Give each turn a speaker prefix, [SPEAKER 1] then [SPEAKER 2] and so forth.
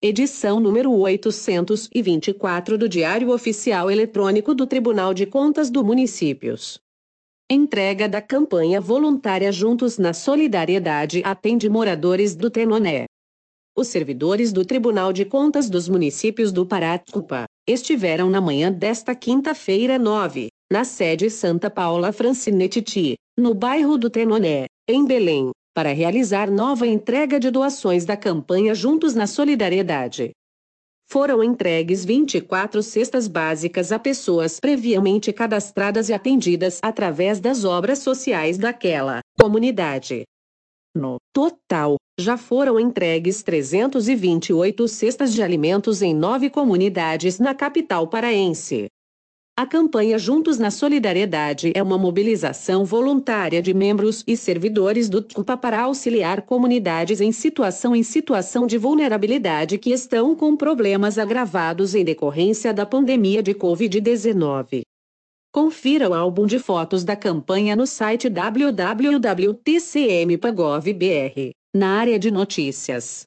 [SPEAKER 1] edição número 824 do Diário Oficial Eletrônico do Tribunal de Contas do Municípios. Entrega da campanha voluntária Juntos na Solidariedade atende moradores do Tenoné. Os servidores do Tribunal de Contas dos Municípios do Pará, estiveram na manhã desta quinta-feira 9, na sede Santa Paula Francinetiti, no bairro do Tenoné, em Belém, para realizar nova entrega de doações da campanha Juntos na Solidariedade. Foram entregues 24 cestas básicas a pessoas previamente cadastradas e atendidas através das obras sociais daquela comunidade. No total, já foram entregues 328 cestas de alimentos em nove comunidades na capital paraense. A campanha Juntos na Solidariedade é uma mobilização voluntária de membros e servidores do TUPA para auxiliar comunidades em situação em situação de vulnerabilidade que estão com problemas agravados em decorrência da pandemia de Covid-19. Confira o álbum de fotos da campanha no site www.tcm.gov.br, na área de notícias.